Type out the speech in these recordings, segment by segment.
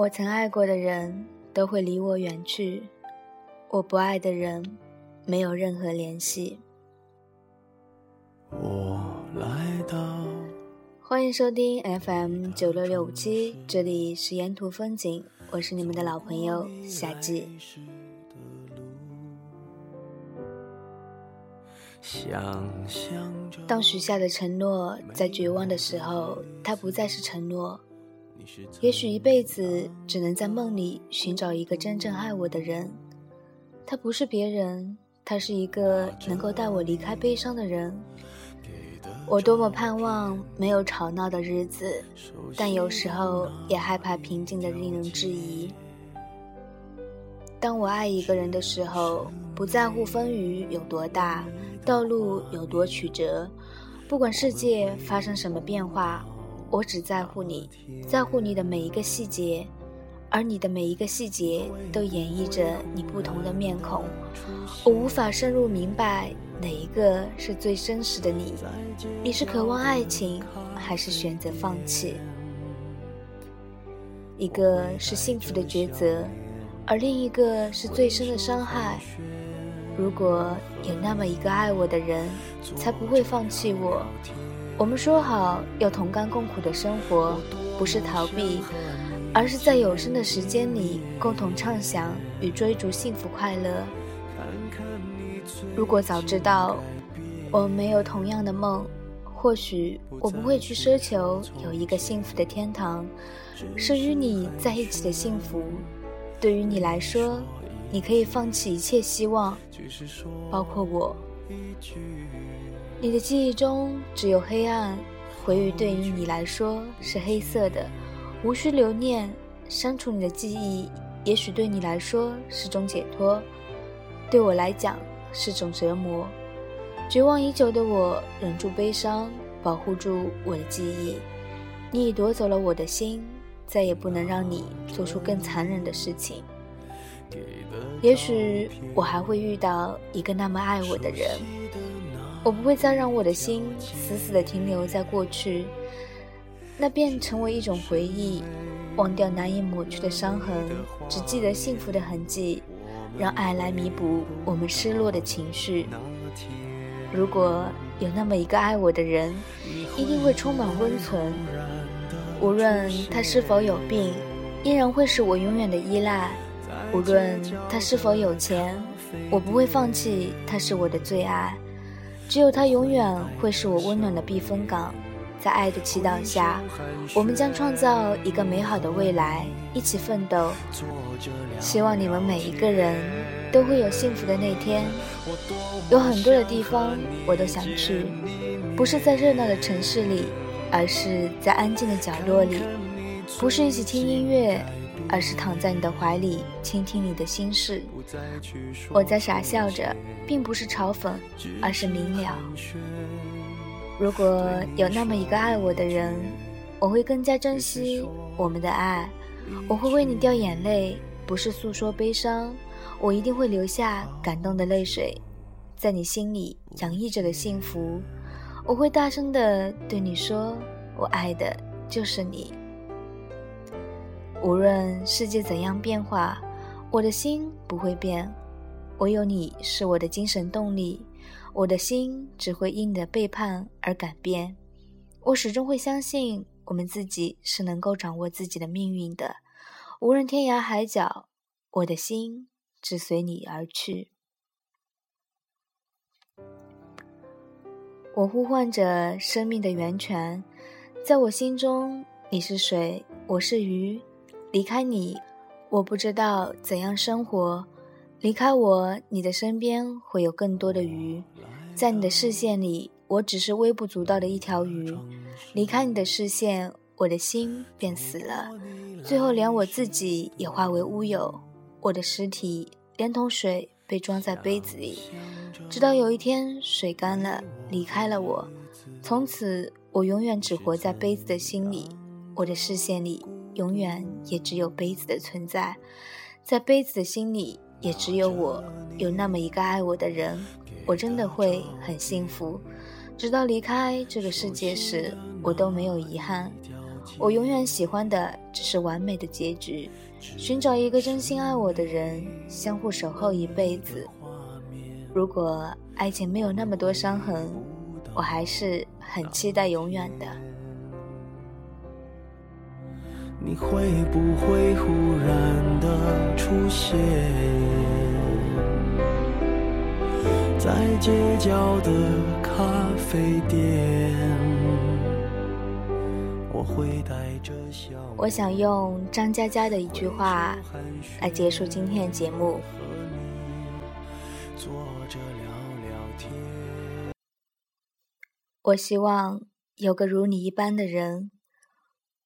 我曾爱过的人都会离我远去，我不爱的人没有任何联系。我来到，欢迎收听 FM 九六六五七，这里是沿途风景，我是你们的老朋友夏季。当许下的承诺在绝望的时候，它不再是承诺。也许一辈子只能在梦里寻找一个真正爱我的人，他不是别人，他是一个能够带我离开悲伤的人。我多么盼望没有吵闹的日子，但有时候也害怕平静的令人质疑。当我爱一个人的时候，不在乎风雨有多大，道路有多曲折，不管世界发生什么变化。我只在乎你，在乎你的每一个细节，而你的每一个细节都演绎着你不同的面孔。我无法深入明白哪一个是最真实的你。你是渴望爱情，还是选择放弃？一个是幸福的抉择，而另一个是最深的伤害。如果有那么一个爱我的人，才不会放弃我。我们说好要同甘共苦的生活，不是逃避，而是在有生的时间里共同畅想与追逐幸福快乐。如果早知道我们没有同样的梦，或许我不会去奢求有一个幸福的天堂，是与你在一起的幸福。对于你来说，你可以放弃一切希望，包括我。你的记忆中只有黑暗，回忆对于你来说是黑色的，无需留念。删除你的记忆，也许对你来说是种解脱，对我来讲是种折磨。绝望已久的我，忍住悲伤，保护住我的记忆。你已夺走了我的心，再也不能让你做出更残忍的事情。也许我还会遇到一个那么爱我的人。我不会再让我的心死死地停留在过去，那便成为一种回忆，忘掉难以抹去的伤痕，只记得幸福的痕迹，让爱来弥补我们失落的情绪。如果有那么一个爱我的人，一定会充满温存，无论他是否有病，依然会是我永远的依赖；无论他是否有钱，我不会放弃他是我的最爱。只有他永远会是我温暖的避风港，在爱的祈祷下，我们将创造一个美好的未来，一起奋斗。希望你们每一个人都会有幸福的那天。有很多的地方我都想去，不是在热闹的城市里，而是在安静的角落里；不是一起听音乐。而是躺在你的怀里，倾听你的心事。我在傻笑着，并不是嘲讽，而是明了。如果有那么一个爱我的人，我会更加珍惜我们的爱。我会为你掉眼泪，不是诉说悲伤，我一定会流下感动的泪水，在你心里洋溢着的幸福。我会大声的对你说，我爱的就是你。无论世界怎样变化，我的心不会变。唯有你是我的精神动力，我的心只会因你的背叛而改变。我始终会相信，我们自己是能够掌握自己的命运的。无论天涯海角，我的心只随你而去。我呼唤着生命的源泉，在我心中，你是水，我是鱼。离开你，我不知道怎样生活。离开我，你的身边会有更多的鱼。在你的视线里，我只是微不足道的一条鱼。离开你的视线，我的心便死了，最后连我自己也化为乌有。我的尸体连同水被装在杯子里，直到有一天水干了，离开了我。从此，我永远只活在杯子的心里，我的视线里。永远也只有杯子的存在，在杯子的心里，也只有我。有那么一个爱我的人，我真的会很幸福。直到离开这个世界时，我都没有遗憾。我永远喜欢的只是完美的结局，寻找一个真心爱我的人，相互守候一辈子。如果爱情没有那么多伤痕，我还是很期待永远的。你会不会忽然的出现在街角的咖啡店？我会带着笑。我想用张嘉佳的一句话来结束今天的节目。我希望有个如你一般的人。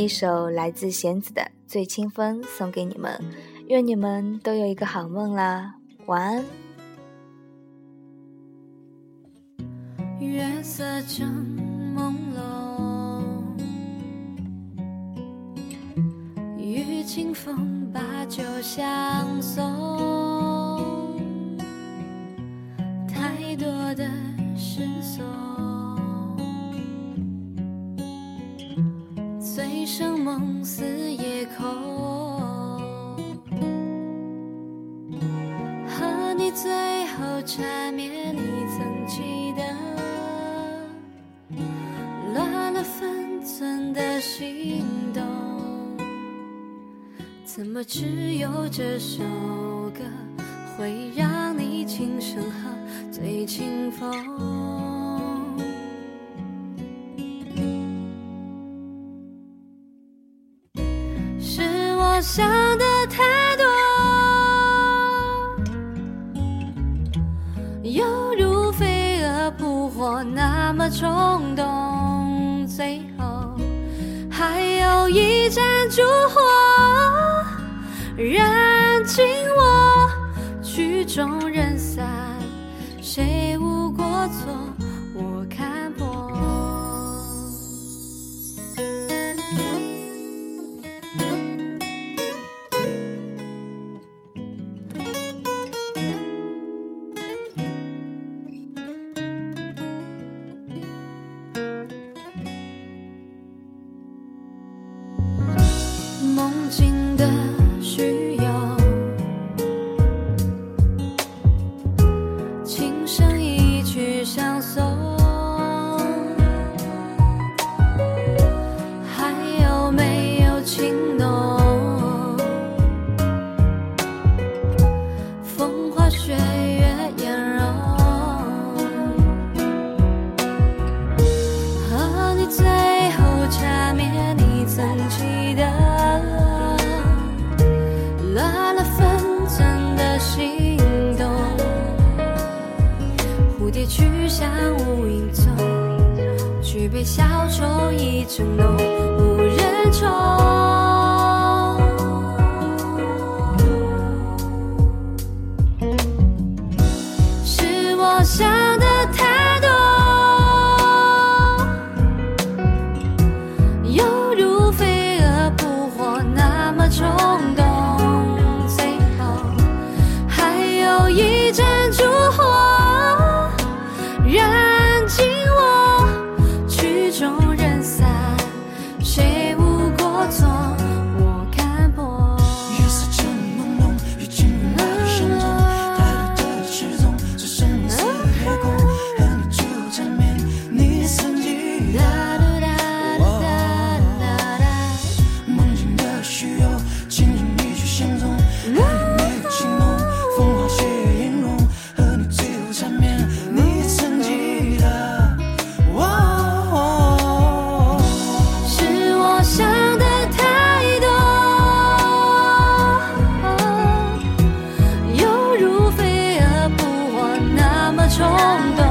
一首来自弦子的《醉清风》送给你们，愿你们都有一个好梦啦，晚安。月色正朦胧，与清风把酒相送，太多的失措。梦似夜空，和你最后缠绵，你曾记得乱了分寸的心动，怎么只有这首歌会让你轻声喝醉清风？想的太多，犹如飞蛾扑火那么冲动，最后还有一盏烛火燃尽我，曲终人散，谁无过错？我看破杯消愁意正浓，无人宠。冲动。